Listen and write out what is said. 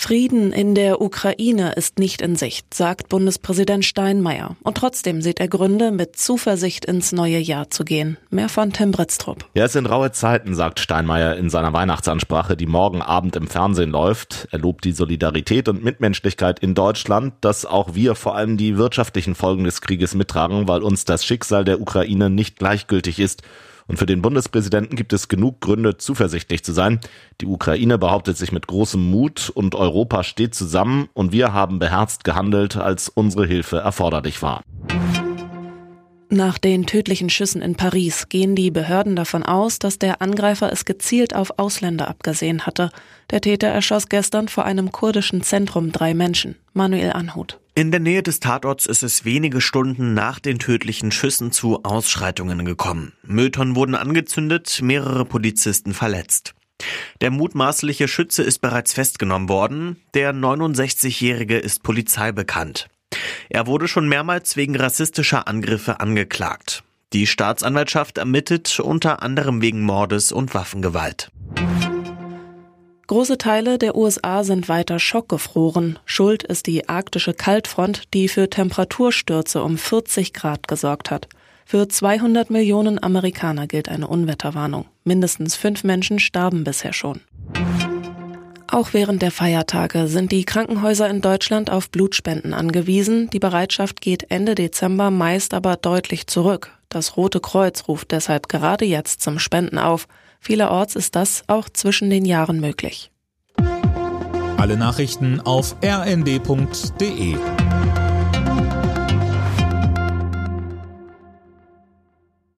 Frieden in der Ukraine ist nicht in Sicht, sagt Bundespräsident Steinmeier. Und trotzdem sieht er Gründe, mit Zuversicht ins neue Jahr zu gehen. Mehr von Tim Britztrup. Ja, es sind raue Zeiten, sagt Steinmeier in seiner Weihnachtsansprache, die morgen Abend im Fernsehen läuft. Er lobt die Solidarität und Mitmenschlichkeit in Deutschland, dass auch wir vor allem die wirtschaftlichen Folgen des Krieges mittragen, weil uns das Schicksal der Ukraine nicht gleichgültig ist. Und für den Bundespräsidenten gibt es genug Gründe, zuversichtlich zu sein. Die Ukraine behauptet sich mit großem Mut und Europa steht zusammen und wir haben beherzt gehandelt, als unsere Hilfe erforderlich war. Nach den tödlichen Schüssen in Paris gehen die Behörden davon aus, dass der Angreifer es gezielt auf Ausländer abgesehen hatte. Der Täter erschoss gestern vor einem kurdischen Zentrum drei Menschen. Manuel Anhut. In der Nähe des Tatorts ist es wenige Stunden nach den tödlichen Schüssen zu Ausschreitungen gekommen. Mülltonnen wurden angezündet, mehrere Polizisten verletzt. Der mutmaßliche Schütze ist bereits festgenommen worden. Der 69-Jährige ist Polizei bekannt. Er wurde schon mehrmals wegen rassistischer Angriffe angeklagt. Die Staatsanwaltschaft ermittelt unter anderem wegen Mordes und Waffengewalt. Große Teile der USA sind weiter schockgefroren. Schuld ist die arktische Kaltfront, die für Temperaturstürze um 40 Grad gesorgt hat. Für 200 Millionen Amerikaner gilt eine Unwetterwarnung. Mindestens fünf Menschen starben bisher schon. Auch während der Feiertage sind die Krankenhäuser in Deutschland auf Blutspenden angewiesen. Die Bereitschaft geht Ende Dezember meist aber deutlich zurück. Das Rote Kreuz ruft deshalb gerade jetzt zum Spenden auf. Vielerorts ist das auch zwischen den Jahren möglich. Alle Nachrichten auf rnd.de